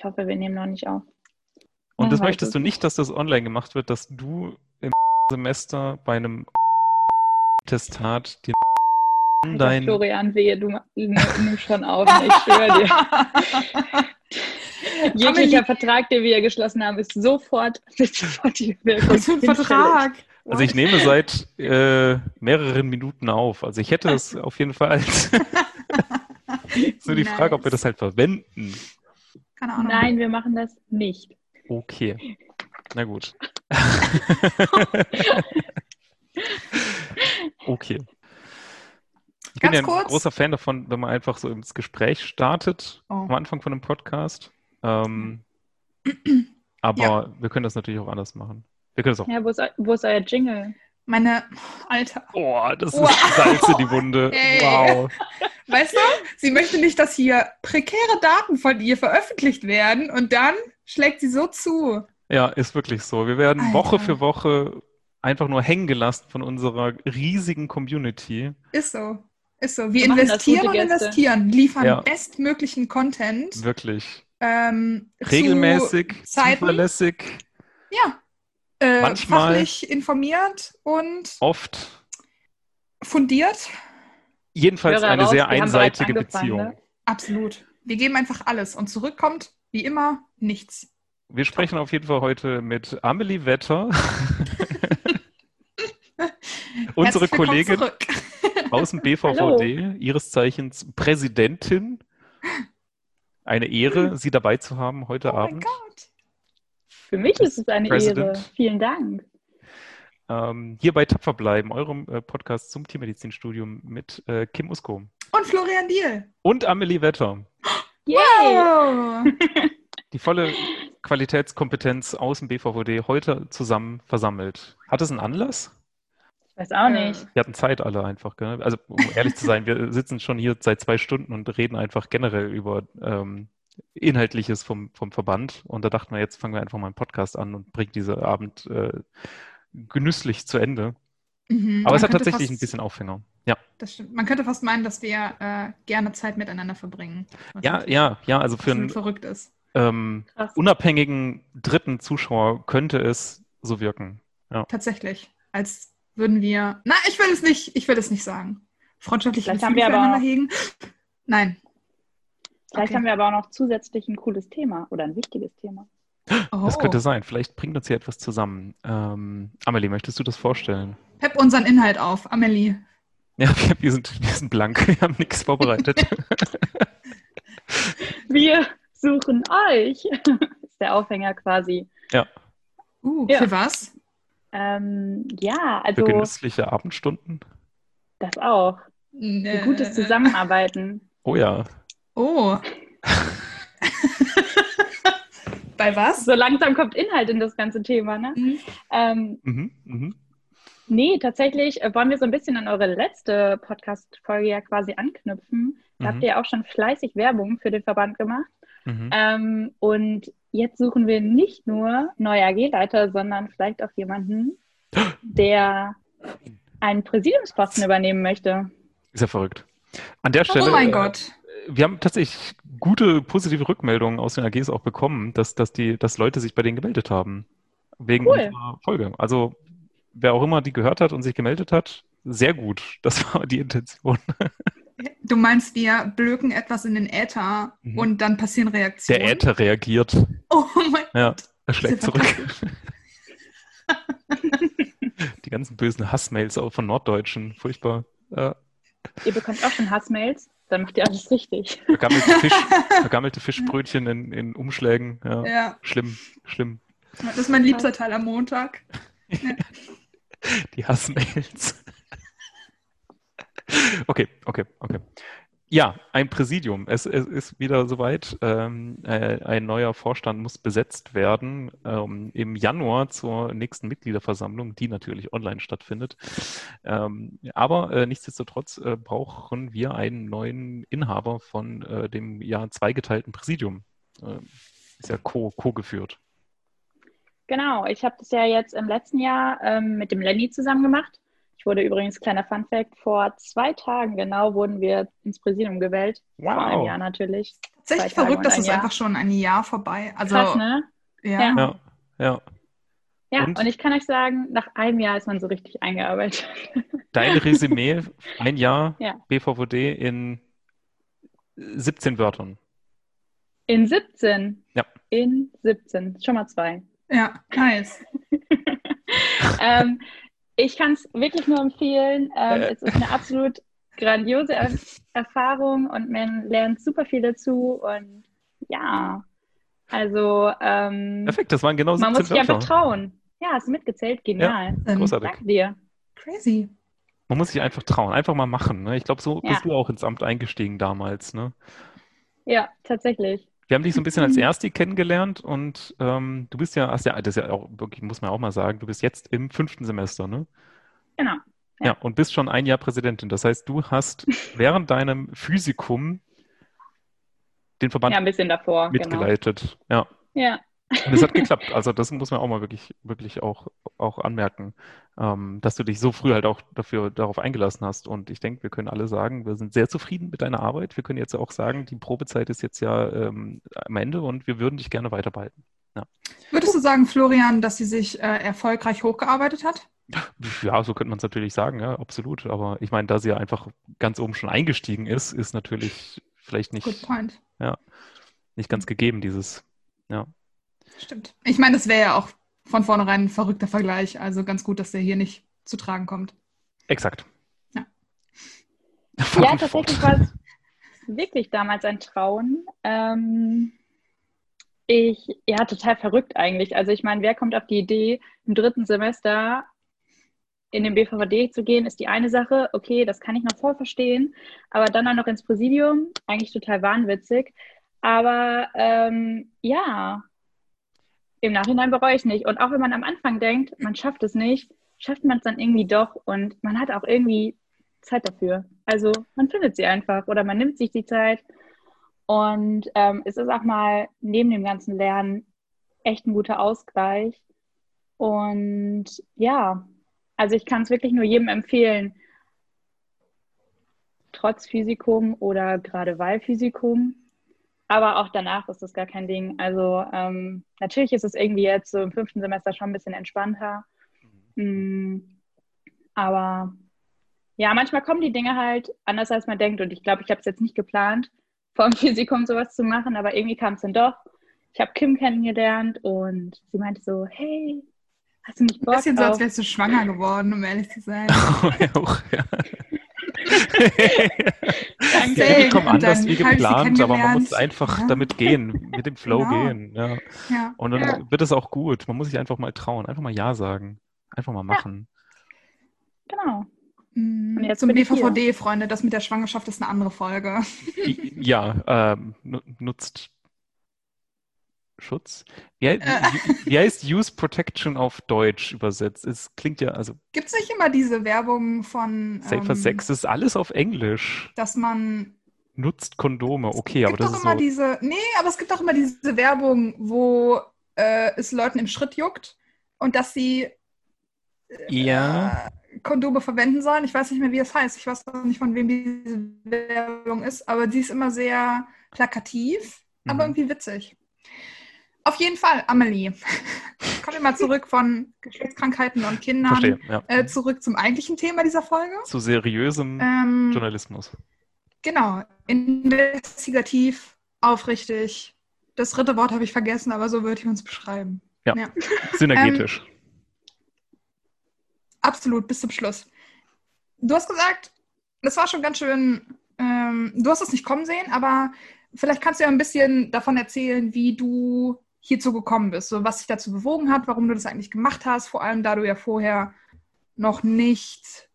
Ich hoffe, wir nehmen noch nicht auf. Und Man das möchtest es du nicht, dass das online gemacht wird, dass du im Semester bei einem Testat dir dein Florian, wehe, du ma- nimm nimm schon auf, ne? ich schwöre dir. Jeglicher Vertrag, den wir geschlossen haben, ist sofort mit sofortiger Wirkung. Was für ein. Vertrag? Also ich nehme seit äh, mehreren Minuten auf. Also ich hätte es auf jeden Fall als so die Frage, ob wir das halt verwenden. Keine Ahnung. Nein, wir machen das nicht. Okay. Na gut. okay. Ich bin Ganz ja ein kurz. großer Fan davon, wenn man einfach so ins Gespräch startet Oh. am Anfang von einem Podcast. Ähm, aber Ja. wir können das natürlich auch anders machen. Wir können das auch. Ja, wo ist, wo ist euer Jingle? Meine, Alter. Oh, das ist Wow. Salz in die Wunde. Ey. Wow. Weißt du, sie möchte nicht, dass hier prekäre Daten von ihr veröffentlicht werden und dann schlägt sie so zu. Ja, ist wirklich so. Wir werden Alter. Woche für Woche einfach nur hängen gelassen von unserer riesigen Community. Ist so. Ist so. Wir Wir investieren und investieren, liefern Ja. bestmöglichen Content. Wirklich. Ähm, Regelmäßig, zuverlässig, Zu, ja. Äh, Manchmal- fachlich informiert und oft. fundiert. Jedenfalls eine raus, sehr einseitige angefangen, Beziehung. ne? Absolut. Wir geben einfach alles und zurückkommt, wie immer, nichts. Wir sprechen auf jeden Fall heute mit Amelie Wetter, unsere Kollegin Zurück. aus dem BVVD, ihres Zeichens Präsidentin. Eine Ehre, Sie dabei zu haben heute Oh mein Abend. Gott. Für mich ist es eine President. Ehre. Vielen Dank. Ähm, hier bei Tapfer bleiben, eurem äh, Podcast zum Tiermedizinstudium mit äh, Kim Usko Und Florian Diel. und Amelie Wetter. Yay! Die volle Qualitätskompetenz aus dem BVVD heute zusammen versammelt. Hat es einen Anlass? Ich weiß auch nicht. Wir hatten Zeit alle einfach. Gell? Also um ehrlich zu sein, wir sitzen schon hier seit zwei Stunden und reden einfach generell über ähm, Inhaltliches vom, vom Verband. Und da dachten wir, jetzt fangen wir einfach mal einen Podcast an und bringen diesen Abend äh, genüsslich zu Ende. Mhm. Aber es hat tatsächlich fast, ein bisschen Aufhänger. Ja, Das stimmt. Man könnte fast meinen, dass wir äh, gerne Zeit miteinander verbringen. Ja, ja, ja. Also für einen verrückt ist. ähm, unabhängigen dritten Zuschauer könnte es so wirken. Tatsächlich. Als würden wir. Na, ich will es nicht, ich will es nicht sagen. Freundschaftliche Vielleicht haben wir aber füreinander hegen. Nein. Vielleicht Okay. haben wir aber auch noch zusätzlich ein cooles Thema oder ein wichtiges Thema. Oh. Das könnte sein. Vielleicht bringt uns hier etwas zusammen. Ähm, Amelie, möchtest du das vorstellen? Pepp unseren Inhalt auf, Amelie. Ja, wir, wir, sind, wir sind blank. Wir haben nichts vorbereitet. Wir suchen euch. ist der Aufhänger quasi. Uh, Ja. für was? Ähm, ja, Für also genüssliche Abendstunden. das auch. Für gutes Zusammenarbeiten. Oh ja. Oh. Bei was? So langsam kommt Inhalt in das ganze Thema, ne? Mhm. Ähm, Mhm, mhm. nee, tatsächlich äh, wollen wir so ein bisschen an eure letzte Podcast-Folge ja quasi anknüpfen. Da Mhm. habt ihr auch schon fleißig Werbung für den Verband gemacht. Mhm. Ähm, und jetzt suchen wir nicht nur neue AG-Leiter, sondern vielleicht auch jemanden, der einen Präsidiumsposten übernehmen möchte. Ist ja verrückt. An der Stelle. Oh mein äh, Gott. Wir haben tatsächlich gute, positive Rückmeldungen aus den AGs auch bekommen, dass, dass, die, dass Leute sich bei denen gemeldet haben. Wegen Cool. unserer Folge. Also, wer auch immer die gehört hat und sich gemeldet hat, sehr gut. Das war die Intention. Du meinst, wir blöken etwas in den Äther Mhm. und dann passieren Reaktionen? Der Äther reagiert. Oh mein Ja, er schlägt zurück. Die ganzen bösen Hassmails auch von Norddeutschen. Furchtbar. Ja. Ihr bekommt auch schon Hassmails, dann macht ihr alles richtig. Vergammelte, Fisch, vergammelte Fischbrötchen in, in Umschlägen. Ja. Ja, Schlimm, schlimm. das ist mein liebster Teil am Montag. Die Hassmails. Okay, okay, okay. Ja, ein Präsidium. Es, es ist wieder soweit. Ähm, äh, ein neuer Vorstand muss besetzt werden ähm, im Januar zur nächsten Mitgliederversammlung, die natürlich online stattfindet. Ähm, aber äh, nichtsdestotrotz äh, brauchen wir einen neuen Inhaber von äh, dem ja zweigeteilten Präsidium. Ähm, ist ja co- co-geführt. Genau, ich habe das ja jetzt im letzten Jahr ähm, mit dem Lenny zusammen gemacht. Ich wurde übrigens, kleiner Fun Fact, vor zwei Tagen genau wurden wir ins Präsidium gewählt. Wow. Vor einem Jahr natürlich. Tatsächlich verrückt, dass ein es Jahr. einfach schon ein Jahr vorbei. Also, Krass, ne? ja. Ja. Ja, ja. Ja, Und? und? ich kann euch sagen, nach einem Jahr ist man so richtig eingearbeitet. Dein Resümee, ein Jahr Ja. BVVD in 17 Wörtern. In 17. Ja. In 17. Schon mal zwei. ja, nice. ähm, ich kann es wirklich nur empfehlen. Ähm, Äh. Es ist eine absolut grandiose er Erfahrung und man lernt super viel dazu. Und ja, also ähm, Perfekt, das waren genau man 17 muss sich einfach trauen. Ja, hast du mitgezählt? Genial. Ähm, Großartig. Danke dir. Crazy. Man muss sich einfach trauen, einfach mal machen. Ne? Ich glaube, so Ja. bist du auch ins Amt eingestiegen damals. Ne? Ja, tatsächlich. Wir haben dich so ein bisschen als Ersti kennengelernt und ähm, du bist ja, hast ja, das ist ja auch wirklich, muss man auch mal sagen, du bist jetzt im fünften Semester, ne? Genau. Ja, Ja. und bist schon ein Jahr Präsidentin. Das heißt, du hast während deinem Physikum den Verband Ja, ein bisschen davor. Genau. mitgeleitet. Ja. Ja. Und es hat geklappt. Also das muss man auch mal wirklich, wirklich auch, auch anmerken, ähm, dass du dich so früh halt auch dafür, darauf eingelassen hast. Und ich denke, wir können alle sagen, wir sind sehr zufrieden mit deiner Arbeit. Wir können jetzt auch sagen, die Probezeit ist jetzt ja ähm, am Ende und wir würden dich gerne weiter behalten. Würdest du sagen, Florian, dass sie sich äh, erfolgreich hochgearbeitet hat? Ja, so könnte man es natürlich sagen, ja, absolut. Aber ich meine, da sie ja einfach ganz oben schon eingestiegen ist, ist natürlich vielleicht nicht, point. nicht ganz gegeben, dieses, ja. Stimmt. Ich meine, das wäre ja auch von vornherein ein verrückter Vergleich. Also ganz gut, dass der hier nicht zu tragen kommt. Exakt. Ja. Ja, tatsächlich war es wirklich damals ein Trauen. Ähm, ich, ja, total verrückt eigentlich. Also ich meine, wer kommt auf die Idee, im dritten Semester in den BVVD zu gehen, ist die eine Sache. Okay, das kann ich noch voll verstehen. Aber dann auch noch ins Präsidium, eigentlich total wahnwitzig. Aber ähm, ja, im Nachhinein bereue ich nicht. Und auch wenn man am Anfang denkt, man schafft es nicht, schafft man es dann irgendwie doch. Und man hat auch irgendwie Zeit dafür. Also man findet sie einfach oder man nimmt sich die Zeit. Und ähm, es ist auch mal neben dem ganzen Lernen echt ein guter Ausgleich. Und ja, also ich kann es wirklich nur jedem empfehlen, trotz Physikum oder gerade weil Physikum. Aber auch danach ist das gar kein Ding. Also ähm, natürlich ist es irgendwie jetzt so im fünften Semester schon ein bisschen entspannter. Mm, aber ja, manchmal kommen die Dinge halt anders, als man denkt. Und ich glaube, ich habe es jetzt nicht geplant, vor dem Physikum sowas zu machen, aber irgendwie kam es dann doch. Ich habe Kim kennengelernt und sie meinte so, hey, hast du nicht Ein Bock bisschen so, als auf... wärst du schwanger geworden, um ehrlich zu sein. ja, auch, ja. Danke. Die Dinge kommen Und dann anders wie ich geplant, aber man muss einfach Ja. damit gehen, mit dem Flow Genau. gehen. Ja. Ja. Und dann Ja. wird es auch gut. Man muss sich einfach mal trauen, einfach mal Ja sagen, einfach mal machen. Genau. Mm, Und jetzt Zum ich. BVVD, Freunde, das mit der Schwangerschaft ist eine andere Folge. Ja, ähm, nu- nutzt Schutz? Wie, he- wie, wie heißt Use Protection auf Deutsch übersetzt? Es klingt ja, also Gibt es nicht immer diese Werbung von, Safer ähm, Sex ist alles auf Englisch. dass man Nutzt Kondome, okay, aber gibt das doch ist immer so. diese, nee, aber es gibt auch immer diese Werbung, wo äh, es Leuten im Schritt juckt und dass sie Ja, äh, Kondome verwenden sollen. Ich weiß nicht mehr, wie es heißt. Ich weiß auch nicht, von wem diese Werbung ist, aber sie ist immer sehr plakativ, aber Mhm. irgendwie witzig. Auf jeden Fall, Amelie. Kommen wir mal zurück von Geschlechtskrankheiten und Kindern verstehe. Ja. äh, zurück zum eigentlichen Thema dieser Folge. Zu seriösem Ähm, Journalismus. Genau, investigativ, aufrichtig. Das dritte Wort habe ich vergessen, aber so würde ich uns beschreiben. Ja. ja. Synergetisch. Absolut, bis zum Schluss. Du hast gesagt, das war schon ganz schön, ähm, du hast es nicht kommen sehen, aber vielleicht kannst du ja ein bisschen davon erzählen, wie du hierzu gekommen bist, so was dich dazu bewogen hat, warum du das eigentlich gemacht hast, vor allem da du ja vorher noch nicht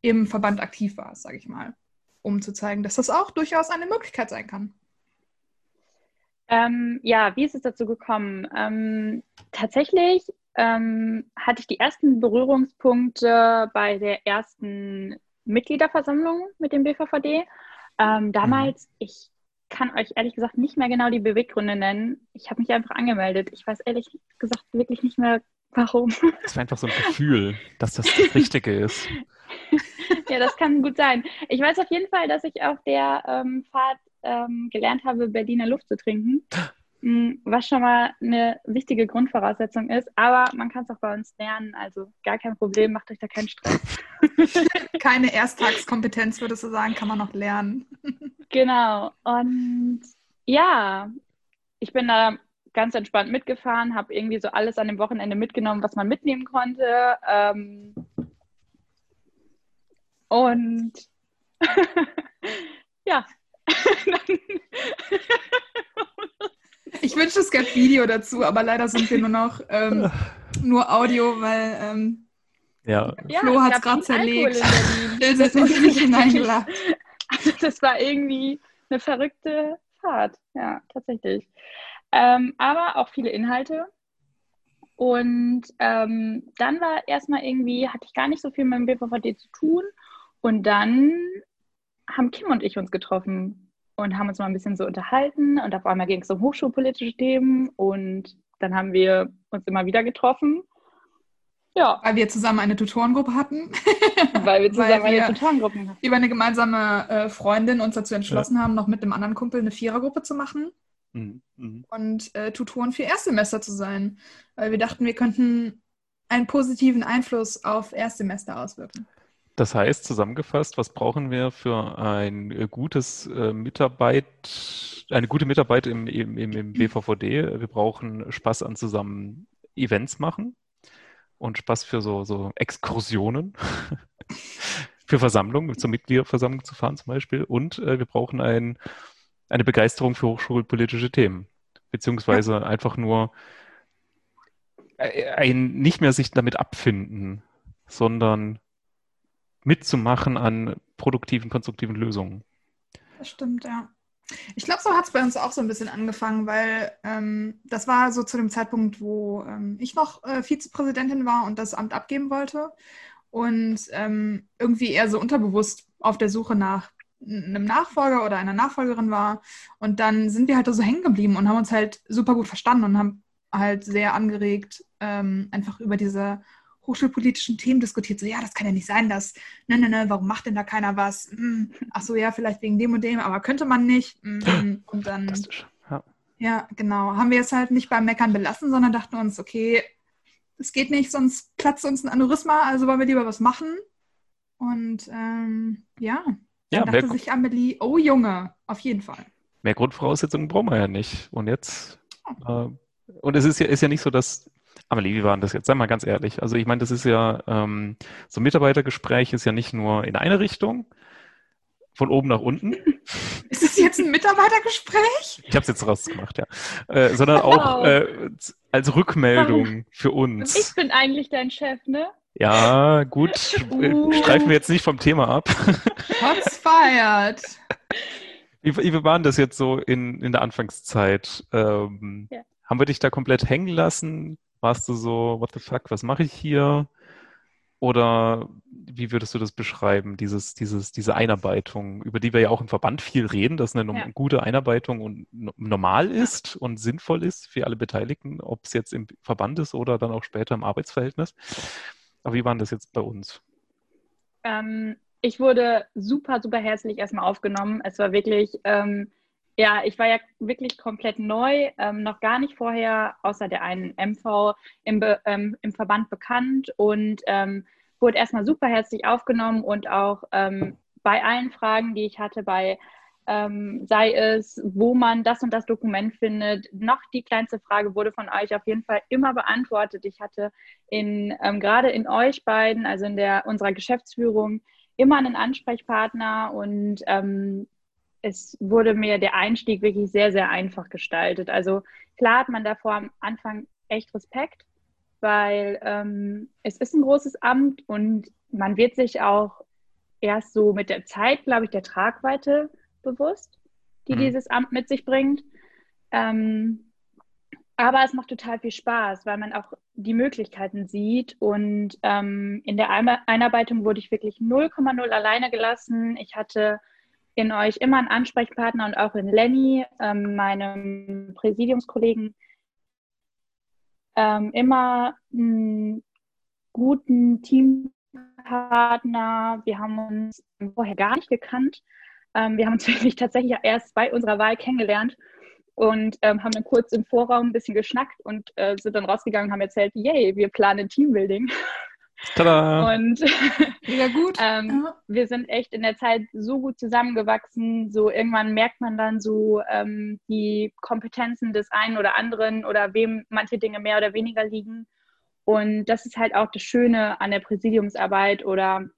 im Verband aktiv warst, sage ich mal, um zu zeigen, dass das auch durchaus eine Möglichkeit sein kann. Ähm, ja, wie ist es dazu gekommen? Ähm, tatsächlich ähm, hatte ich die ersten Berührungspunkte bei der ersten Mitgliederversammlung mit dem BVVD. Ähm, damals, ich kann euch ehrlich gesagt nicht mehr genau die Beweggründe nennen. Ich habe mich einfach angemeldet. Ich weiß ehrlich gesagt wirklich nicht mehr Warum? Das war einfach so ein Gefühl, dass das das Richtige ist. ja, das kann gut sein. Ich weiß auf jeden Fall, dass ich auf der ähm, Fahrt ähm, gelernt habe, Berliner Luft zu trinken. Mm, was schon mal eine wichtige Grundvoraussetzung ist. Aber man kann es auch bei uns lernen, also gar kein Problem, macht euch da keinen Stress. Keine Ersttagskompetenz, würdest du sagen, kann man noch lernen. Genau. Und ja, ich bin da ganz entspannt mitgefahren, habe irgendwie so alles an dem Wochenende mitgenommen, was man mitnehmen konnte. Ähm, und ja. ich wünschte, es gäbe Video dazu, aber leider sind wir nur noch ähm, nur Audio, weil ähm, ja. Flo hat es gerade zerlegt. Ilse ist nicht hineingeladen. Also das war irgendwie eine verrückte Fahrt, ja, tatsächlich. Ähm, aber auch viele Inhalte. Und ähm, dann war erstmal irgendwie, hatte ich gar nicht so viel mit dem BVVD zu tun. Und dann haben Kim und ich uns getroffen und haben uns mal ein bisschen so unterhalten. Und auf einmal ging es um hochschulpolitische Themen. Und dann haben wir uns immer wieder getroffen. Ja. Weil wir zusammen eine Tutorengruppe hatten. Weil wir zusammen Weil wir eine Tutorengruppe hatten. Über eine gemeinsame äh, Freundin uns dazu entschlossen ja. haben, noch mit einem anderen Kumpel eine Vierergruppe zu machen. Mhm. mhm. Und äh, Tutoren für Erstsemester zu sein. Weil wir dachten, wir könnten einen positiven Einfluss auf Erstsemester auswirken. Das heißt, zusammengefasst, was brauchen wir für ein äh, gutes äh, Mitarbeit, eine gute Mitarbeit im, im, im BVVD? Wir brauchen Spaß an zusammen Events machen und Spaß für so, so Exkursionen, für Versammlungen, zur Mitgliederversammlung zu fahren zum Beispiel. Und äh, wir brauchen ein, eine Begeisterung für hochschulpolitische Themen, beziehungsweise ja. einfach nur äh, ein nicht mehr sich damit abfinden, sondern mitzumachen an produktiven, konstruktiven Lösungen. Das stimmt, ja. Ich glaube, so hat es bei uns auch so ein bisschen angefangen, weil ähm, das war so zu dem Zeitpunkt, wo ähm, ich noch äh, Vizepräsidentin war und das Amt abgeben wollte und ähm, irgendwie eher so unterbewusst auf der Suche nach einem Nachfolger oder einer Nachfolgerin war. Und dann sind wir halt so hängen geblieben und haben uns halt super gut verstanden und haben halt sehr angeregt ähm, einfach über diese hochschulpolitischen Themen diskutiert. So, ja, das kann ja nicht sein, dass, ne, ne, ne, warum macht denn da keiner was? Hm, ach so, ja, vielleicht wegen dem und dem, aber könnte man nicht. Hm, und dann, ja. ja, genau, haben wir es halt nicht beim Meckern belassen, sondern dachten uns, okay, es geht nicht, sonst platzt uns ein Aneurysma, also wollen wir lieber was machen. Und ähm, ja, dann ja, dachte sich Amelie, oh Junge, auf jeden Fall. Mehr Grundvoraussetzungen brauchen wir ja nicht. Und jetzt, äh, und es ist ja, ist ja nicht so, dass Amelie, wie war denn das jetzt? Sei mal ganz ehrlich. Also ich meine, das ist ja, ähm, so ein Mitarbeitergespräch ist ja nicht nur in eine Richtung, von oben nach unten. Ist das jetzt ein Mitarbeitergespräch? Ich habe es jetzt rausgemacht, ja. Äh, sondern auch äh, als Rückmeldung für uns. Ich bin eigentlich dein Chef, ne? Ja, gut. Uh. Streifen wir jetzt nicht vom Thema ab. Shots feiert. Wie, wie war das jetzt so in, in der Anfangszeit? Ähm, ja. Haben wir dich da komplett hängen lassen? Warst du so, what the fuck, was mache ich hier? Oder wie würdest du das beschreiben, dieses, dieses, diese Einarbeitung, über die wir ja auch im Verband viel reden, dass eine ja. gute Einarbeitung und normal ist und sinnvoll ist für alle Beteiligten, ob es jetzt im Verband ist oder dann auch später im Arbeitsverhältnis. Aber wie war das jetzt bei uns? Ähm, ich wurde super, super herzlich erstmal aufgenommen. Es war wirklich ähm, ja, ich war ja wirklich komplett neu, ähm, noch gar nicht vorher außer der einen MV im, ähm, im Verband bekannt und ähm, wurde erstmal super herzlich aufgenommen und auch ähm, bei allen Fragen, die ich hatte, bei ähm, sei es, wo man das und das Dokument findet, noch die kleinste Frage wurde von euch auf jeden Fall immer beantwortet. Ich hatte in ähm, gerade in euch beiden, also in der unserer Geschäftsführung, immer einen Ansprechpartner und ähm, es wurde mir der Einstieg wirklich sehr, sehr einfach gestaltet. Also klar hat man davor am Anfang echt Respekt, weil ähm, es ist ein großes Amt und man wird sich auch erst so mit der Zeit, glaube ich, der Tragweite bewusst, die mhm. dieses Amt mit sich bringt. Ähm, aber es macht total viel Spaß, weil man auch die Möglichkeiten sieht. Und ähm, in der Einarbeitung wurde ich wirklich 0,0 alleine gelassen. Ich hatte in euch immer einen Ansprechpartner und auch in Lenny, ähm, meinem Präsidiumskollegen, ähm, immer einen guten Teampartner. Wir haben uns vorher gar nicht gekannt. Ähm, wir haben uns wirklich tatsächlich erst bei unserer Wahl kennengelernt und ähm, haben dann kurz im Vorraum ein bisschen geschnackt und äh, sind dann rausgegangen und haben erzählt, yay, wir planen Teambuilding. Tada. Und Wieder gut. ähm, Ja. wir sind echt in der Zeit so gut zusammengewachsen. So irgendwann merkt man dann so ähm, die Kompetenzen des einen oder anderen oder wem manche Dinge mehr oder weniger liegen. Und das ist halt auch das Schöne an der Präsidiumsarbeit oder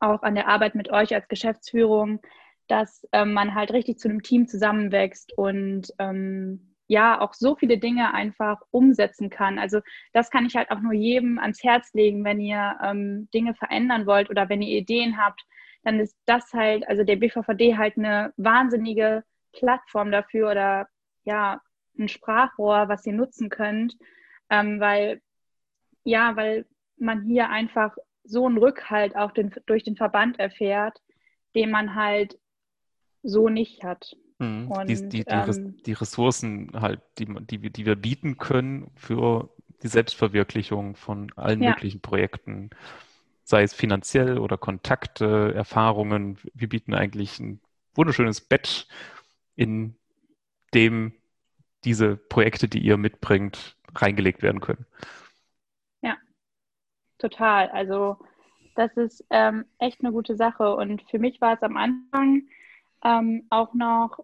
auch an der Arbeit mit euch als Geschäftsführung, dass ähm, man halt richtig zu einem Team zusammenwächst und ähm, ja auch so viele Dinge einfach umsetzen kann. Also das kann ich halt auch nur jedem ans Herz legen, wenn ihr ähm, Dinge verändern wollt oder wenn ihr Ideen habt, dann ist das halt, also der BVVD halt eine wahnsinnige Plattform dafür oder ja, ein Sprachrohr, was ihr nutzen könnt, ähm, weil ja, weil man hier einfach so einen Rückhalt auch den, durch den Verband erfährt, den man halt so nicht hat. Mhm. Und, die, die, die, ähm, die Ressourcen halt, die, die, wir- die wir bieten können für die Selbstverwirklichung von allen Ja. möglichen Projekten, sei es finanziell oder Kontakte, Erfahrungen. Wir bieten eigentlich ein wunderschönes Bett, in dem diese Projekte, die ihr mitbringt, reingelegt werden können. Total. Also das ist ähm, echt eine gute Sache. Und für mich war es am Anfang ähm, auch noch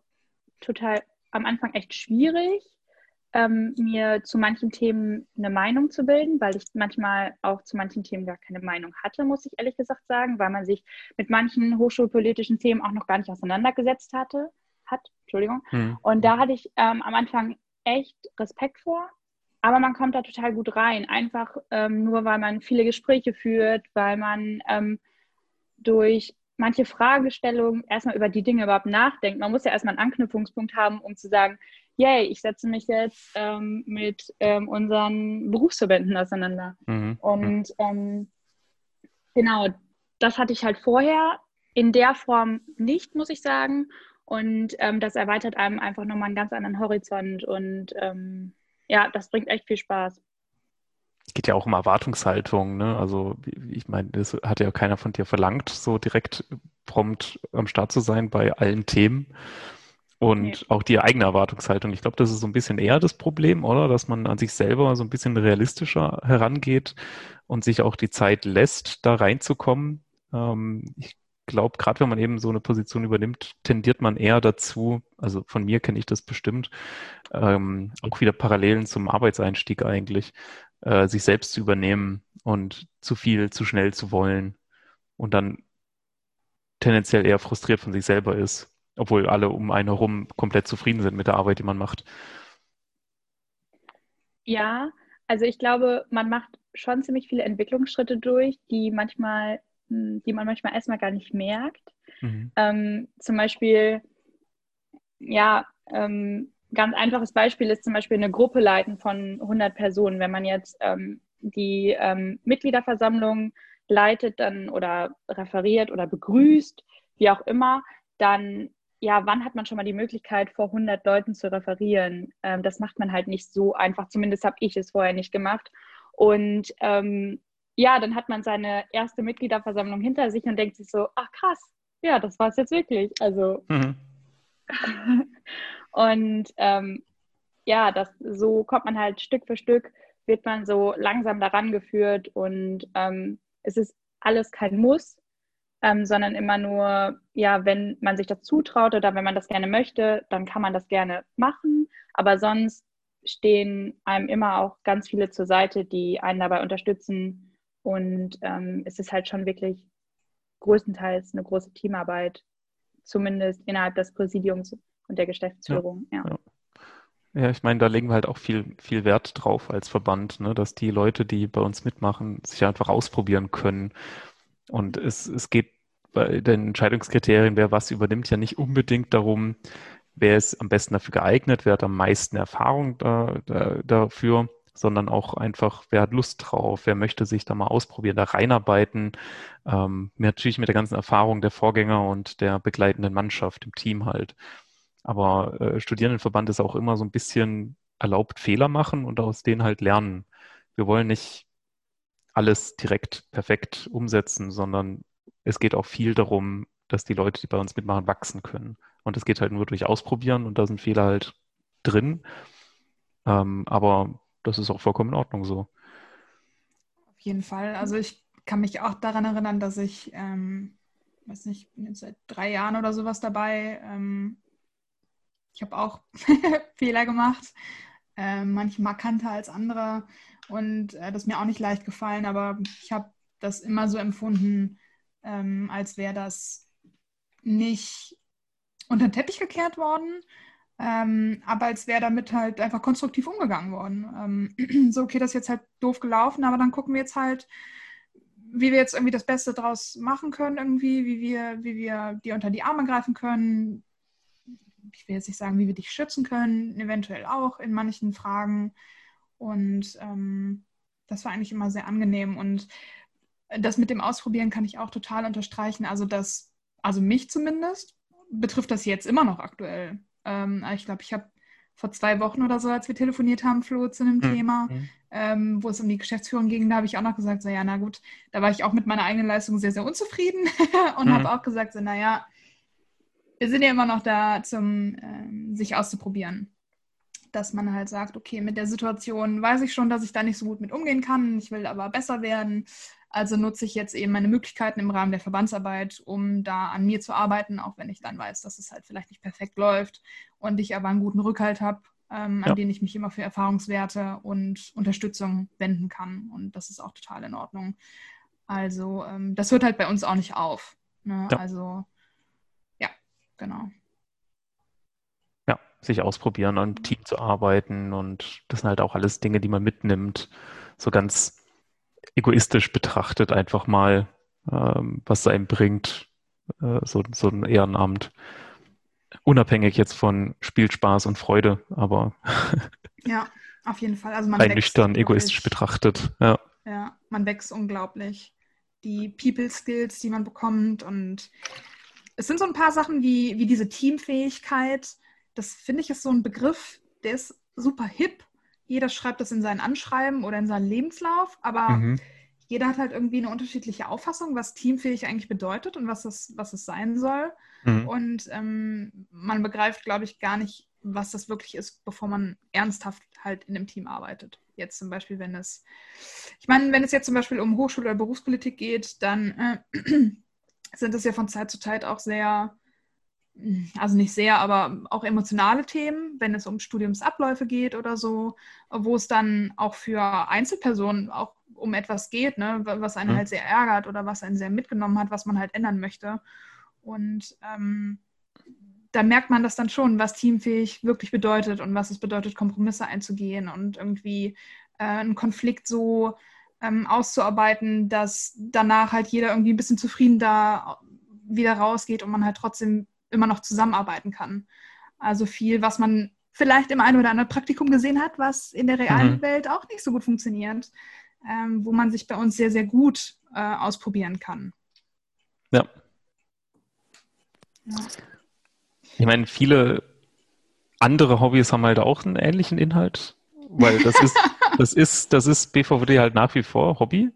total, am Anfang echt schwierig, ähm, mir zu manchen Themen eine Meinung zu bilden, weil ich manchmal auch zu manchen Themen gar keine Meinung hatte, muss ich ehrlich gesagt sagen, weil man sich mit manchen hochschulpolitischen Themen auch noch gar nicht auseinandergesetzt hatte, hat, Entschuldigung. Mhm. Und da hatte ich ähm, am Anfang echt Respekt vor. Aber man kommt da total gut rein. Einfach ähm, nur, weil man viele Gespräche führt, weil man ähm, durch manche Fragestellungen erstmal über die Dinge überhaupt nachdenkt. Man muss ja erstmal einen Anknüpfungspunkt haben, um zu sagen, yay, ich setze mich jetzt ähm, mit ähm, unseren Berufsverbänden auseinander. Mhm. Und ähm, genau, das hatte ich halt vorher in der Form nicht, muss ich sagen. Und ähm, das erweitert einem einfach nochmal einen ganz anderen Horizont. Und ähm, ja, das bringt echt viel Spaß. Geht ja auch um Erwartungshaltung, ne? Also ich meine, das hat ja keiner von dir verlangt, so direkt prompt am Start zu sein bei allen Themen. Und Nee. auch die eigene Erwartungshaltung. Ich glaube, das ist so ein bisschen eher das Problem, oder? Dass man an sich selber so ein bisschen realistischer herangeht und sich auch die Zeit lässt, da reinzukommen. Ähm, ich glaube, gerade wenn man eben so eine Position übernimmt, tendiert man eher dazu, also von mir kenne ich das bestimmt, ähm, auch wieder Parallelen zum Arbeitseinstieg eigentlich, äh, sich selbst zu übernehmen und zu viel, zu schnell zu wollen und dann tendenziell eher frustriert von sich selber ist, obwohl alle um einen herum komplett zufrieden sind mit der Arbeit, die man macht. Ja, also ich glaube, man macht schon ziemlich viele Entwicklungsschritte durch, die manchmal, mh, die man manchmal erstmal gar nicht merkt. Mhm. Ähm, zum Beispiel, ja, ähm, ganz einfaches Beispiel ist zum Beispiel eine Gruppe leiten von 100 Personen. Wenn man jetzt ähm, die ähm, Mitgliederversammlung leitet dann oder referiert oder begrüßt, wie auch immer, dann, ja, wann hat man schon mal die Möglichkeit, vor 100 Leuten zu referieren? Ähm, das macht man halt nicht so einfach. Zumindest habe ich es vorher nicht gemacht. Und ähm, ja, dann hat man seine erste Mitgliederversammlung hinter sich und denkt sich so, ach krass, ja, das war es jetzt wirklich. Also Mhm. und ähm, ja, das, so kommt man halt Stück für Stück, wird man so langsam daran geführt und ähm, es ist alles kein Muss, ähm, sondern immer nur, ja, wenn man sich das zutraut oder wenn man das gerne möchte, dann kann man das gerne machen. Aber sonst stehen einem immer auch ganz viele zur Seite, die einen dabei unterstützen. Und ähm, es ist halt schon wirklich größtenteils eine große Teamarbeit, zumindest innerhalb des Präsidiums und der Geschäftsführung. Ja. Ja. Ja, ich meine, da legen wir halt auch viel, viel Wert drauf als Verband, ne, dass die Leute, die bei uns mitmachen, sich einfach ausprobieren können. Und es, es geht bei den Entscheidungskriterien, wer was übernimmt, ja nicht unbedingt darum, wer ist am besten dafür geeignet, wer hat am meisten Erfahrung da, da, dafür, sondern auch einfach, wer hat Lust drauf, wer möchte sich da mal ausprobieren, da reinarbeiten. Ähm, natürlich mit der ganzen Erfahrung der Vorgänger und der begleitenden Mannschaft im Team halt. Aber äh, Studierendenverband ist auch immer so ein bisschen erlaubt, Fehler machen und aus denen halt lernen. Wir wollen nicht alles direkt perfekt umsetzen, sondern es geht auch viel darum, dass die Leute, die bei uns mitmachen, wachsen können. Und es geht halt nur durch Ausprobieren und da sind Fehler halt drin. Ähm, aber das ist auch vollkommen in Ordnung so. Auf jeden Fall. Also ich kann mich auch daran erinnern, dass ich, ähm, weiß nicht, bin jetzt seit drei Jahren oder sowas dabei. Ähm, ich habe auch Fehler gemacht, äh, manche markanter als andere. Und äh, das ist mir auch nicht leicht gefallen, aber ich habe das immer so empfunden, ähm, als wäre das nicht unter den Teppich gekehrt worden, ähm, aber als wäre damit halt einfach konstruktiv umgegangen worden. Ähm, so, okay, das ist jetzt halt doof gelaufen, aber dann gucken wir jetzt halt, wie wir jetzt irgendwie das Beste draus machen können, irgendwie, wie wir, wie wir dir unter die Arme greifen können. Ich will jetzt nicht sagen, wie wir dich schützen können, eventuell auch in manchen Fragen. Und ähm, das war eigentlich immer sehr angenehm. Und das mit dem Ausprobieren kann ich auch total unterstreichen. Also das, also mich zumindest, betrifft das jetzt immer noch aktuell. Ähm, ich glaube, ich habe vor zwei Wochen oder so, als wir telefoniert haben, Flo, zu einem mhm. Thema, ähm, wo es um die Geschäftsführung ging, da habe ich auch noch gesagt, so ja, na gut, da war ich auch mit meiner eigenen Leistung sehr, sehr unzufrieden und mhm. habe auch gesagt, so naja, wir sind ja immer noch da, zum ähm, sich auszuprobieren. Dass man halt sagt, okay, mit der Situation weiß ich schon, dass ich da nicht so gut mit umgehen kann, ich will aber besser werden. Also nutze ich jetzt eben meine Möglichkeiten im Rahmen der Verbandsarbeit, um da an mir zu arbeiten, auch wenn ich dann weiß, dass es halt vielleicht nicht perfekt läuft und ich aber einen guten Rückhalt habe, ähm, an ja. den ich mich immer für Erfahrungswerte und Unterstützung wenden kann. Und das ist auch total in Ordnung. Also ähm, das hört halt bei uns auch nicht auf. Ne? Ja. Also genau. Ja, sich ausprobieren, am Team zu arbeiten und das sind halt auch alles Dinge, die man mitnimmt. So ganz egoistisch betrachtet einfach mal, ähm, was es einem bringt, äh, so, so ein Ehrenamt. Unabhängig jetzt von Spielspaß und Freude, aber ja, auf jeden Fall. Also man rein nüchtern, egoistisch betrachtet. Ja. ja, man wächst unglaublich. Die People Skills, die man bekommt und es sind so ein paar Sachen wie, wie diese Teamfähigkeit. Das finde ich ist so ein Begriff, der ist super hip jeder schreibt das in sein Anschreiben oder in seinen Lebenslauf, aber mhm. jeder hat halt irgendwie eine unterschiedliche Auffassung, was teamfähig eigentlich bedeutet und was es, was es sein soll. Mhm. Und ähm, man begreift, glaube ich, gar nicht, was das wirklich ist, bevor man ernsthaft halt in einem Team arbeitet. Jetzt zum Beispiel, wenn es, ich meine, wenn es jetzt zum Beispiel um Hochschul- oder Berufspolitik geht, dann äh, sind es ja von Zeit zu Zeit auch sehr also nicht sehr, aber auch emotionale Themen, wenn es um Studiumsabläufe geht oder so, wo es dann auch für Einzelpersonen auch um etwas geht, ne, was einen mhm. halt sehr ärgert oder was einen sehr mitgenommen hat, was man halt ändern möchte. Und ähm, da merkt man das dann schon, was teamfähig wirklich bedeutet und was es bedeutet, Kompromisse einzugehen und irgendwie äh, einen Konflikt so ähm, auszuarbeiten, dass danach halt jeder irgendwie ein bisschen zufrieden da wieder rausgeht und man halt trotzdem immer noch zusammenarbeiten kann. Also viel, was man vielleicht im einen oder anderen Praktikum gesehen hat, was in der realen mhm. Welt auch nicht so gut funktioniert, ähm, wo man sich bei uns sehr, sehr gut äh, ausprobieren kann. Ja. ja. Ich meine, viele andere Hobbys haben halt auch einen ähnlichen Inhalt, weil das ist, das ist, das ist BVD halt nach wie vor Hobby.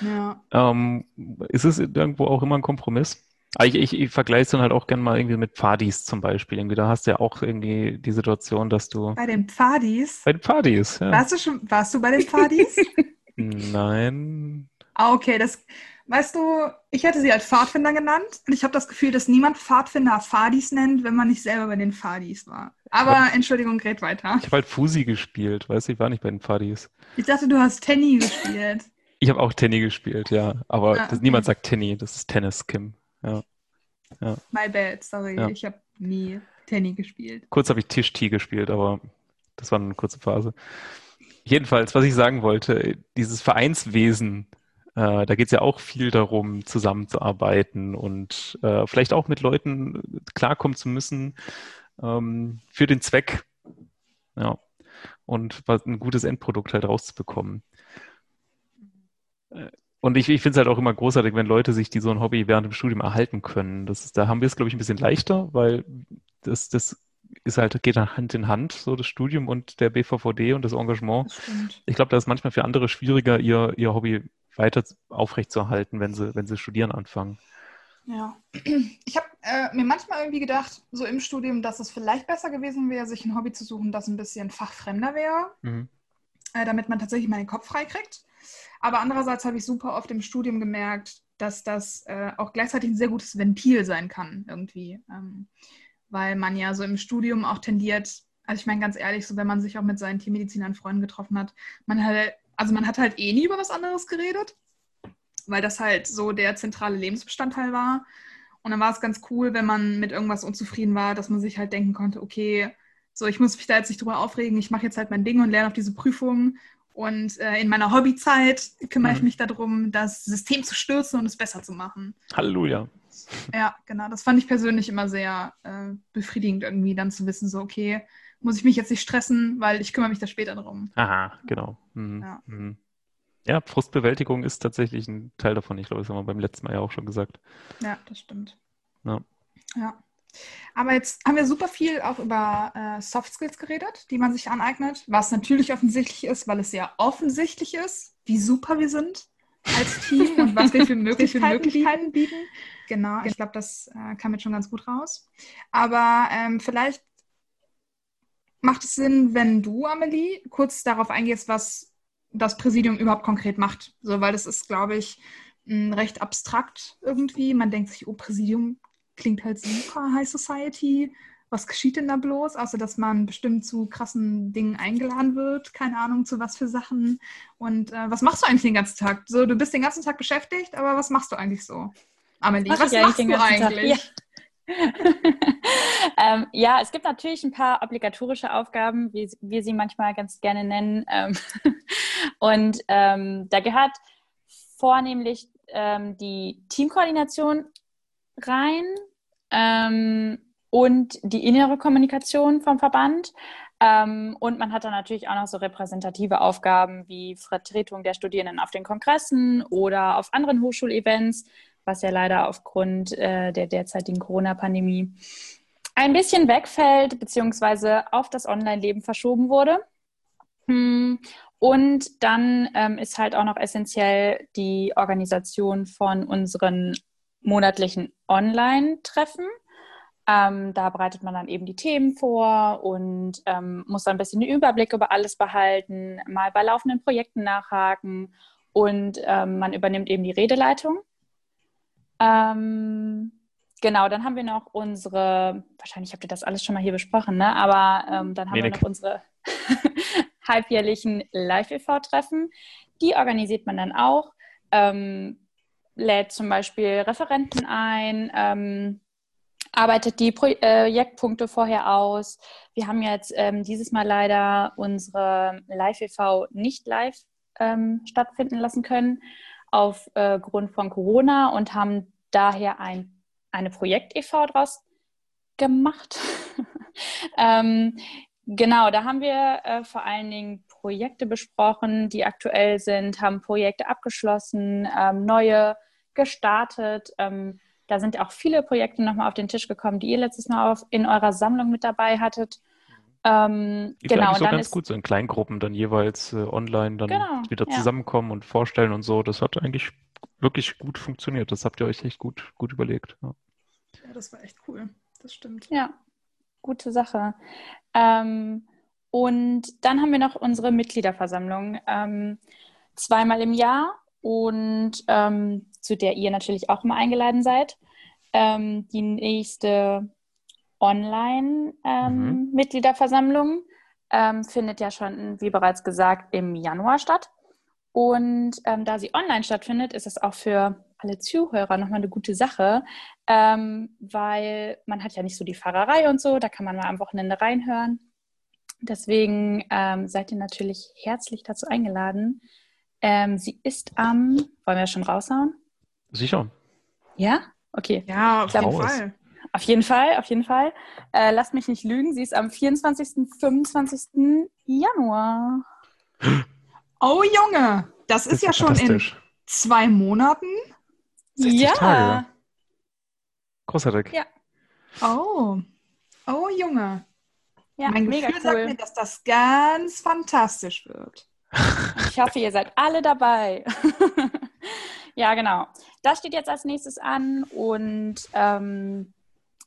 Ja. Ähm, ist es irgendwo auch immer ein Kompromiss? Ich, ich, ich vergleiche es dann halt auch gerne mal irgendwie mit Pfadis zum Beispiel. Irgendwie, da hast du ja auch irgendwie die Situation, dass du. Bei den Pfadis? Bei den Pfadis, ja. Warst du schon, warst du bei den Pfadis? Nein. Ah, okay, das, weißt du, ich hätte sie als Pfadfinder genannt und ich habe das Gefühl, dass niemand Pfadfinder Pfadis nennt, wenn man nicht selber bei den Pfadis war. Aber hab, Entschuldigung, red weiter. Ich habe halt Fusi gespielt, weißt du, ich war nicht bei den Pfadis. Ich dachte, du hast Tenny gespielt. Ich habe auch Tenny gespielt, ja. Aber ah, okay. das, niemand sagt Tenny, das ist Tennis, Kim. Ja. ja. My bad, sorry. Ja. Ich habe nie Tenny gespielt. Kurz habe ich Tisch-T gespielt, aber das war eine kurze Phase. Jedenfalls, was ich sagen wollte, dieses Vereinswesen, äh, da geht es ja auch viel darum, zusammenzuarbeiten und äh, vielleicht auch mit Leuten klarkommen zu müssen ähm, für den Zweck. Ja. Und ein gutes Endprodukt halt rauszubekommen. Äh, und ich, ich finde es halt auch immer großartig, wenn Leute sich die so ein Hobby während dem Studium erhalten können. Das ist, da haben wir es, glaube ich, ein bisschen leichter, weil das, das ist halt, geht Hand in Hand, so das Studium und der BVVD und das Engagement. Das. Ich glaube, da ist manchmal für andere schwieriger, ihr, ihr Hobby weiter aufrechtzuerhalten, wenn sie, wenn sie studieren anfangen. Ja. Ich habe äh, mir manchmal irgendwie gedacht, so im Studium, dass es vielleicht besser gewesen wäre, sich ein Hobby zu suchen, das ein bisschen fachfremder wäre, Mhm. äh, damit man tatsächlich mal den Kopf frei kriegt. Aber andererseits habe ich super oft im Studium gemerkt, dass das äh, auch gleichzeitig ein sehr gutes Ventil sein kann, irgendwie. Ähm, weil man ja so im Studium auch tendiert, also ich meine ganz ehrlich, so wenn man sich auch mit seinen Tiermedizinern Freunden getroffen hat, man hat, also man hat halt eh nie über was anderes geredet, weil das halt so der zentrale Lebensbestandteil war. Und dann war es ganz cool, wenn man mit irgendwas unzufrieden war, dass man sich halt denken konnte, okay, so ich muss mich da jetzt nicht drüber aufregen, ich mache jetzt halt mein Ding und lerne auf diese Prüfung. Und äh, in meiner Hobbyzeit kümmere ich Mhm. mich darum, das System zu stürzen und es besser zu machen. Halleluja. Ja, genau. Das fand ich persönlich immer sehr äh, befriedigend, irgendwie dann zu wissen, so, okay, muss ich mich jetzt nicht stressen, weil ich kümmere mich da später drum. Aha, genau. Mhm. Ja. Mhm. Ja, Frustbewältigung ist tatsächlich ein Teil davon. Ich glaube, das haben wir beim letzten Mal ja auch schon gesagt. Ja, das stimmt. Ja. Ja. Aber jetzt haben wir super viel auch über äh, Soft Skills geredet, die man sich aneignet, was natürlich offensichtlich ist, weil es ja offensichtlich ist, wie super wir sind als Team und was wir für Möglichkeiten, Möglichkeiten bieten. Genau, ich glaube, das äh, kam jetzt schon ganz gut raus. Aber ähm, vielleicht macht es Sinn, wenn du, Amelie, kurz darauf eingehst, was das Präsidium überhaupt konkret macht. So, weil das ist, glaube ich, mh, recht abstrakt irgendwie. Man denkt sich, oh, Präsidium klingt halt super, High Society. Was geschieht denn da bloß? Außer, dass man bestimmt zu krassen Dingen eingeladen wird. Keine Ahnung, zu was für Sachen. Und äh, was machst du eigentlich den ganzen Tag? So, du bist den ganzen Tag beschäftigt, aber was machst du eigentlich so? Amelie, was ich machst du ganzen Tag? ähm, ja, es gibt natürlich ein paar obligatorische Aufgaben, wie wir sie manchmal ganz gerne nennen. Ähm, und ähm, da gehört vornehmlich ähm, die Teamkoordination rein ähm, und die innere Kommunikation vom Verband. Ähm, und man hat dann natürlich auch noch so repräsentative Aufgaben wie Vertretung der Studierenden auf den Kongressen oder auf anderen Hochschulevents, was ja leider aufgrund äh, der derzeitigen Corona-Pandemie ein bisschen wegfällt, beziehungsweise auf das Online-Leben verschoben wurde. Hm, Und dann ähm, ist halt auch noch essentiell die Organisation von unseren monatlichen Online-Treffen. Ähm, da bereitet man dann eben die Themen vor und ähm, muss dann ein bisschen den Überblick über alles behalten, mal bei laufenden Projekten nachhaken und ähm, man übernimmt eben die Redeleitung. Ähm, genau, dann haben wir noch unsere, wahrscheinlich habt ihr das alles schon mal hier besprochen, ne? aber ähm, dann haben Wenig. wir noch unsere halbjährlichen Live-EV-Treffen. Die organisiert man dann auch, ähm, lädt zum Beispiel Referenten ein, ähm, arbeitet die Pro Projektpunkte vorher aus. Wir haben jetzt ähm, dieses Mal leider unsere Live-EV nicht live ähm, stattfinden lassen können aufgrund von Corona und haben daher ein, eine Projekt-EV draus gemacht. ähm, genau, da haben wir äh, vor allen Dingen Projekte besprochen, die aktuell sind, haben Projekte abgeschlossen, ähm, neue gestartet. Ähm, da sind auch viele Projekte nochmal auf den Tisch gekommen, die ihr letztes Mal auf, in eurer Sammlung mit dabei hattet. Ähm, Die genau, und so dann ganz ist gut, so in Kleingruppen dann jeweils äh, online dann Genau, wieder ja. zusammenkommen und vorstellen und so. Das hat eigentlich wirklich gut funktioniert. Das habt ihr euch echt gut, gut überlegt. Ja. Ja, das war echt cool. Das stimmt. Ja, gute Sache. Ähm, und dann haben wir noch unsere Mitgliederversammlung ähm, zweimal im Jahr und ähm, zu der ihr natürlich auch mal eingeladen seid. Ähm, die nächste Online-Mitgliederversammlung ähm, findet ja schon, wie bereits gesagt, im Januar statt. Und ähm, da sie online stattfindet, ist es auch für alle Zuhörer nochmal eine gute Sache, ähm, weil man hat ja nicht so die Fahrerei und so, da kann man mal am Wochenende reinhören. Deswegen ähm, seid ihr natürlich herzlich dazu eingeladen. Ähm, sie ist am, wollen wir schon raushauen? Sicher. Ja? Okay. Ja, auf glaub, jeden. Fall. Auf jeden Fall, auf jeden Fall. Äh, lasst mich nicht lügen, sie ist am 24., 25. Januar. Oh Junge, das ist, ja schon in zwei Monaten. 60 ja. Tage. Großartig. Ja. Oh. Oh Junge. Ja, mein mega Gefühl cool. sagt mir, dass das ganz fantastisch wird. Ich hoffe, ihr seid alle dabei. ja, genau. Das steht jetzt als nächstes an und ähm,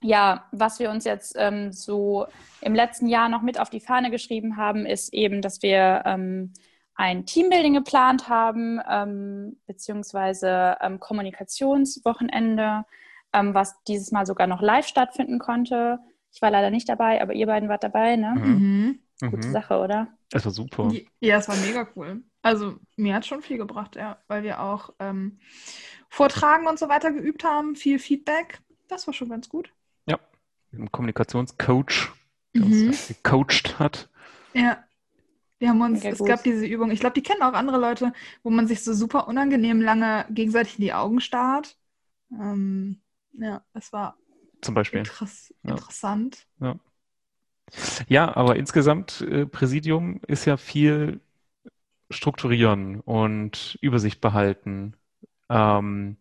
ja, was wir uns jetzt ähm, so im letzten Jahr noch mit auf die Fahne geschrieben haben, ist eben, dass wir ähm, ein Teambuilding geplant haben, ähm, beziehungsweise ähm, Kommunikationswochenende, ähm, was dieses Mal sogar noch live stattfinden konnte. Ich war leider nicht dabei, aber ihr beiden wart dabei, ne? Mhm. Gute mhm. Sache, oder? Das war super. Ja, es war mega cool. Also mir hat schon viel gebracht, ja, weil wir auch ähm, Vortragen und so weiter geübt haben, viel Feedback. Das war schon ganz gut. Ja, ein Kommunikationscoach, der mhm. uns gecoacht hat. Ja, wir haben uns, es gab diese Übung, ich glaube, die kennen auch andere Leute, wo man sich so super unangenehm lange gegenseitig in die Augen starrt. Ähm, ja, es war zum Beispiel interess ja. interessant. Ja. ja, aber insgesamt, äh, Präsidium ist ja viel strukturieren und Übersicht behalten. Ähm,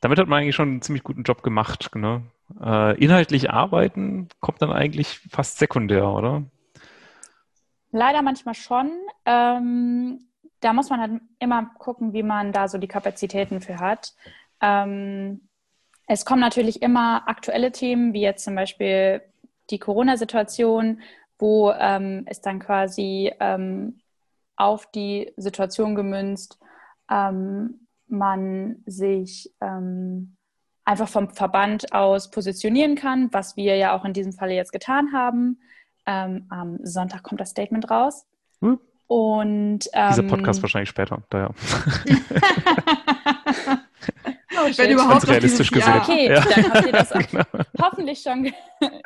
damit hat man eigentlich schon einen ziemlich guten Job gemacht. Ne? Äh, inhaltlich arbeiten kommt dann eigentlich fast sekundär, oder? Leider manchmal schon. Ähm, da muss man halt immer gucken, wie man da so die Kapazitäten für hat. Ähm, es kommen natürlich immer aktuelle Themen, wie jetzt zum Beispiel die Corona-Situation, wo ähm, es dann quasi ähm, auf die Situation gemünzt ähm, man sich ähm, einfach vom Verband aus positionieren kann, was wir ja auch in diesem Falle jetzt getan haben. Ähm, am Sonntag kommt das Statement raus. Hm. Und ähm, dieser Podcast wahrscheinlich später, daher. oh, Wenn überhaupt realistisch gesehen. Okay, ja. dann habt ihr das genau. hoffentlich schon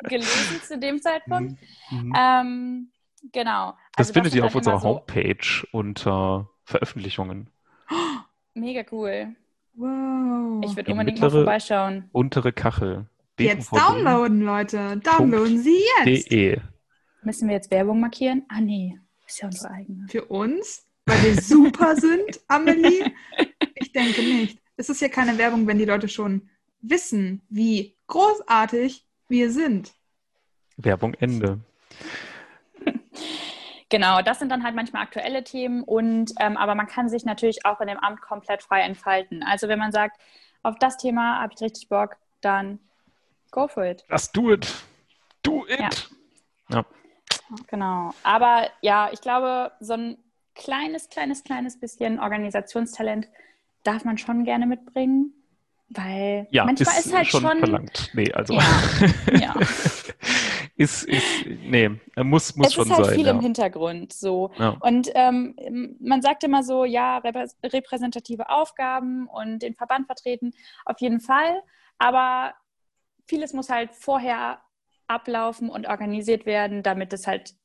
gelesen zu dem Zeitpunkt. Mhm. mhm. Ähm, genau. Das also findet ihr auf unserer so Homepage unter Veröffentlichungen. Mega cool. Wow. Ich würde unbedingt mittlere, mal vorbeischauen. Untere Kachel. Jetzt downloaden, Leute. Downloaden Sie jetzt. De. Müssen wir jetzt Werbung markieren? Ah, nee. Ist ja unsere eigene. Für uns? Weil wir super sind, Amelie? Ich denke nicht. Es ist ja keine Werbung, wenn die Leute schon wissen, wie großartig wir sind. Werbung Ende. Genau, das sind dann halt manchmal aktuelle Themen und ähm, aber man kann sich natürlich auch in dem Amt komplett frei entfalten. Also wenn man sagt, auf das Thema habe ich richtig Bock, dann go for it. Just do it. Do it. Ja. ja. Genau. Aber ja, ich glaube, so ein kleines, kleines, kleines bisschen Organisationstalent darf man schon gerne mitbringen. Weil ja, manchmal ist, ist halt schon, schon verlangt. Nee, also ja, ja. ist, ist, nee, muss, muss es schon sein. Es ist halt viel ja. im Hintergrund so. Ja. Und ähm, man sagt immer so, ja, repräsentative Aufgaben und den Verband vertreten, auf jeden Fall. Aber vieles muss halt vorher ablaufen und organisiert werden, damit es halt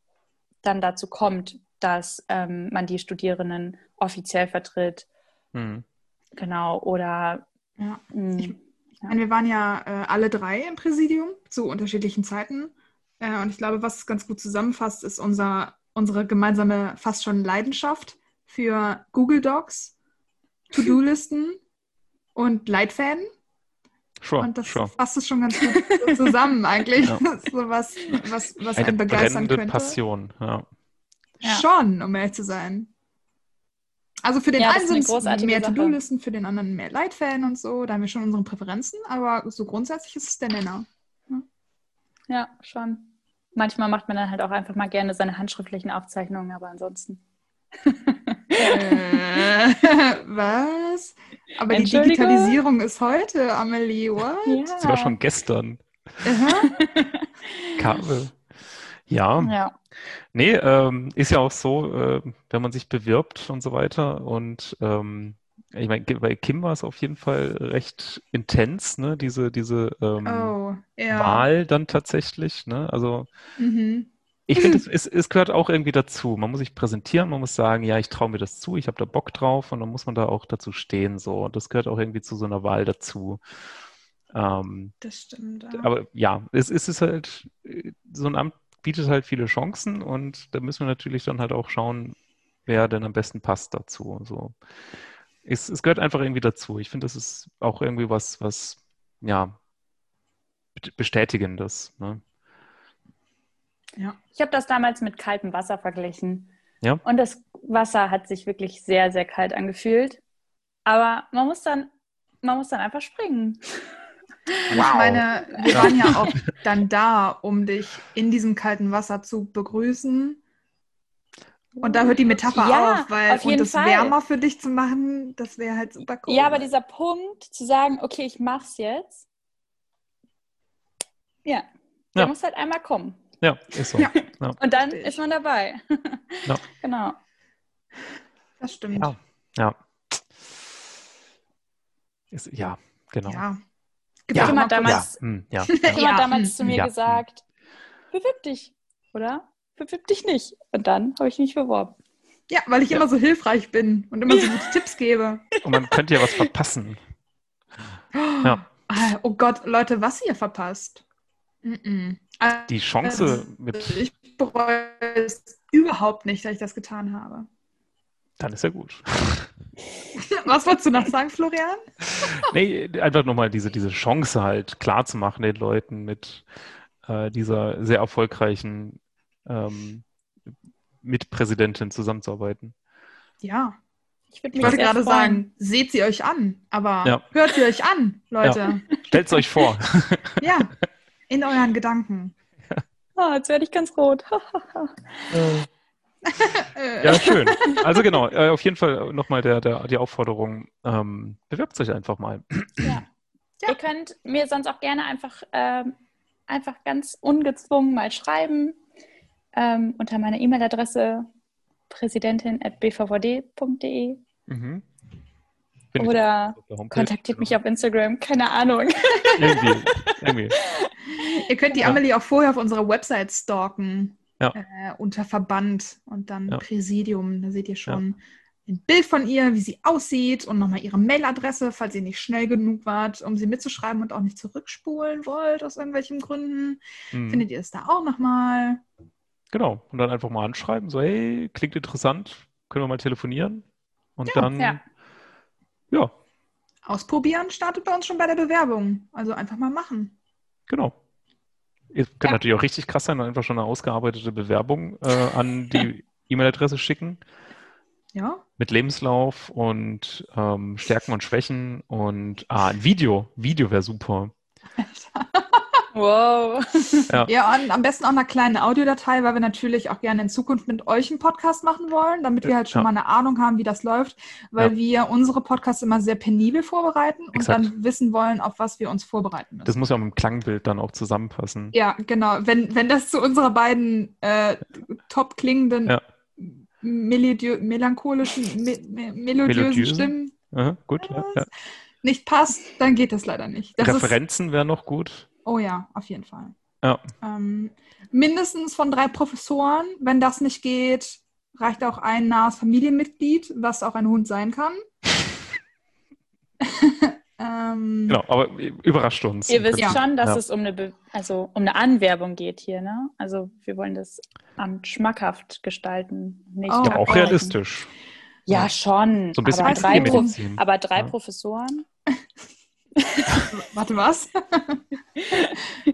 dann dazu kommt, dass ähm, man die Studierenden offiziell vertritt. Mhm. Genau, oder ja. Mh, ich, ich meine, wir waren ja äh, alle drei im Präsidium zu unterschiedlichen Zeiten. Äh, und ich glaube, was ganz gut zusammenfasst, ist unser, unsere gemeinsame fast schon Leidenschaft für Google Docs, To-Do-Listen und Leitfäden. Sure, und das sure. fasst es schon ganz gut zusammen eigentlich. Ja. so was, was, was Eine einen begeistern könnte. Passion, ja. Schon, um ehrlich zu sein. Also für den ja, einen sind es mehr To-Do-Listen, für den anderen mehr Leitfäden und so. Da haben wir schon unsere Präferenzen, aber so grundsätzlich ist es der Nenner. Ja, ja schon. Manchmal macht man dann halt auch einfach mal gerne seine handschriftlichen Aufzeichnungen, aber ansonsten. äh, was? Aber die Digitalisierung ist heute, Amelie, what? Ja. Das war schon gestern. Kabel. Ja. ja. Nee, ähm, ist ja auch so, äh, wenn man sich bewirbt und so weiter. Und ähm, ich meine, bei Kim war es auf jeden Fall recht intens, ne? Diese, diese ähm, oh, ja. Wahl dann tatsächlich. Ne? Also mhm. Ich finde, es, es, es, gehört auch irgendwie dazu. Man muss sich präsentieren, man muss sagen, ja, ich traue mir das zu, ich habe da Bock drauf und dann muss man da auch dazu stehen. So. Und das gehört auch irgendwie zu so einer Wahl dazu. Ähm, das stimmt. Ja. Aber ja, es, es ist halt, äh, so ein Amt bietet halt viele Chancen und da müssen wir natürlich dann halt auch schauen, wer denn am besten passt dazu. So. Es, es gehört einfach irgendwie dazu. Ich finde, das ist auch irgendwie was, was, ja, bestätigendes. Ne? Ja. Ich habe das damals mit kaltem Wasser verglichen. Ja. Und das Wasser hat sich wirklich sehr, sehr kalt angefühlt. Aber man muss dann, man muss dann einfach springen. Und ich meine, wir waren ja auch dann da, um dich in diesem kalten Wasser zu begrüßen. Und da hört die Metapher Ja, auf, weil auf jeden und das Fall. wärmer für dich zu machen, das wäre halt super cool. Ja, aber dieser Punkt, zu sagen, okay, ich mach's jetzt, ja, der Ja. muss halt einmal kommen. Ja, ist so. Ja. Und dann ist man dabei. Ja. Genau. das stimmt. Ja. Ja. Ist, ja, genau. Ja. Ja. Immer hat damals, Hm, ja. Kim Ja. damals zu mir Ja. gesagt, bewirb dich, oder? Bewirb dich nicht. Und dann habe ich mich beworben. Ja, weil ich Ja. immer so hilfreich bin und immer so gute Tipps gebe. Und man könnte ja was verpassen. Ja. Ah, Oh Gott, Leute, was ihr verpasst. Mm-mm. Also, Die Chance mit, ich bereue es überhaupt nicht, dass ich das getan habe. dann ist ja gut. Was wolltest du noch sagen, Florian? Nee, einfach nochmal diese, diese Chance halt klar zu machen den Leuten mit äh, dieser sehr erfolgreichen ähm, Mitpräsidentin zusammenzuarbeiten. Ja, Ich würde ich wollte gerade freuen. sagen, seht sie euch an, aber Ja. hört sie euch an, Leute. Stellt es euch vor. Ja. In euren Gedanken. Ah, jetzt werde ich ganz rot. Äh, Ja, schön. Also genau, äh, auf jeden Fall nochmal der, der, die Aufforderung, ähm, bewerbt euch einfach mal. Ja. Ja. Ihr könnt mir sonst auch gerne einfach, ähm, einfach ganz ungezwungen mal schreiben ähm, unter meiner E-Mail-Adresse präsidentin.bvvd.de Mhm. Oder kontaktiert mich auf Instagram, keine Ahnung. Irgendwie. irgendwie. Ihr könnt die Ja. Amelie auch vorher auf unserer Website stalken. Ja. Äh, unter Verband und dann Ja. Präsidium. Da seht ihr schon ein Bild von ihr, wie sie aussieht und nochmal ihre Mailadresse, falls ihr nicht schnell genug wart, um sie mitzuschreiben und auch nicht zurückspulen wollt aus irgendwelchen Gründen. Mhm. Findet ihr es da auch nochmal? Genau. Und dann einfach mal anschreiben, so, hey, klingt interessant, können wir mal telefonieren? Und Ja, dann, ja. ja, Ausprobieren startet bei uns schon bei der Bewerbung. Also einfach mal machen. genau. Ihr könnt Ja. natürlich auch richtig krass sein und einfach schon eine ausgearbeitete Bewerbung äh, an die E-Mail-Adresse schicken. Ja? Mit Lebenslauf und ähm, Stärken und Schwächen und ah, ein Video. Video wäre super. Wow. Ja. Ja, und am besten auch eine kleine Audiodatei, weil wir natürlich auch gerne in Zukunft mit euch einen Podcast machen wollen, damit wir halt schon Ja. mal eine Ahnung haben, wie das läuft, weil Ja. wir unsere Podcasts immer sehr penibel vorbereiten und Exakt. dann wissen wollen, auf was wir uns vorbereiten müssen. Das muss ja mit dem Klangbild dann auch zusammenpassen. ja, genau. Wenn, wenn das zu unserer beiden äh, top klingenden, melancholischen, me me melodiösen Melodiösen? Stimmen Aha, gut. Nicht passt, dann geht das leider nicht. Das Referenzen wären noch gut. Oh ja, auf jeden Fall. Ja. Ähm, mindestens von drei Professoren. Wenn das nicht geht, reicht auch ein nahes Familienmitglied, was auch ein Hund sein kann. ähm, Genau, aber überrascht uns. Ihr wisst Ja. schon, dass Ja. es um eine, Be also um eine Anwerbung geht hier, ne? Also wir wollen das Amt schmackhaft gestalten, nicht Oh. Ja, auch realistisch. Ja, schon. So ein bisschen aber, drei Pro aber drei Ja. Professoren? Warte, was?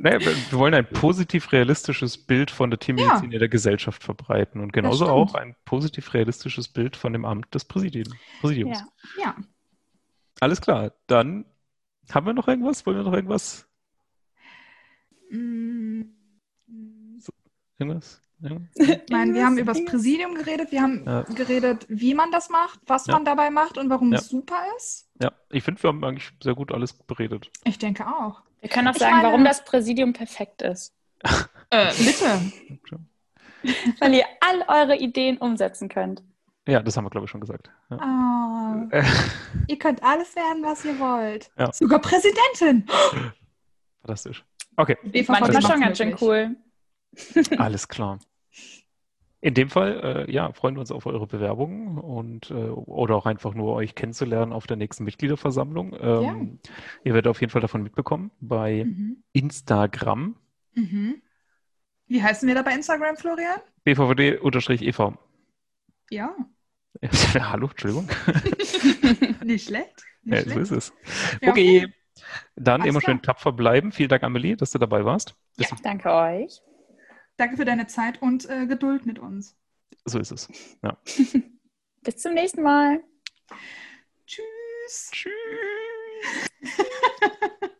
Naja, wir wollen ein positiv realistisches Bild von der Tiermedizin in der Gesellschaft verbreiten und genauso auch ein positiv realistisches Bild von dem Amt des Präsidien- Präsidiums. Ja. ja. Alles klar, dann haben wir noch irgendwas? Wollen wir noch irgendwas? Mm, Irgendwas? Ja. Nein, wir haben über das Präsidium geredet, wir haben Ja. geredet, wie man das macht, was Ja. man dabei macht und warum Ja. es super ist. ja, ich finde, wir haben eigentlich sehr gut alles beredet. Ich denke auch. Wir können auch Ich sagen, meine- warum das Präsidium perfekt ist. Äh, bitte. Weil ihr all eure Ideen umsetzen könnt. Ja, das haben wir, glaube ich, schon gesagt. Ja. Äh, ihr könnt alles werden, was ihr wollt. Ja. Sogar Präsidentin. fantastisch. Okay, BVVD Manchmal macht's schon ganz schön cool. alles klar. In dem Fall, äh, ja, freuen wir uns auf eure Bewerbungen und äh, oder auch einfach nur euch kennenzulernen auf der nächsten Mitgliederversammlung. Ähm, Ihr werdet auf jeden Fall davon mitbekommen bei Mhm. Instagram. Mhm. Wie heißen wir da bei Instagram, Florian? bvvd-ev. Ja, Hallo, Entschuldigung. nicht schlecht. Nicht Ja, so ist es. Ja, Okay. Dann Alles immer schön tapfer bleiben. Vielen Dank, Amelie, dass du dabei warst. Bis Danke euch. Danke für deine Zeit und äh, Geduld mit uns. So ist es. Ja. Bis zum nächsten Mal. Tschüss. Tschüss.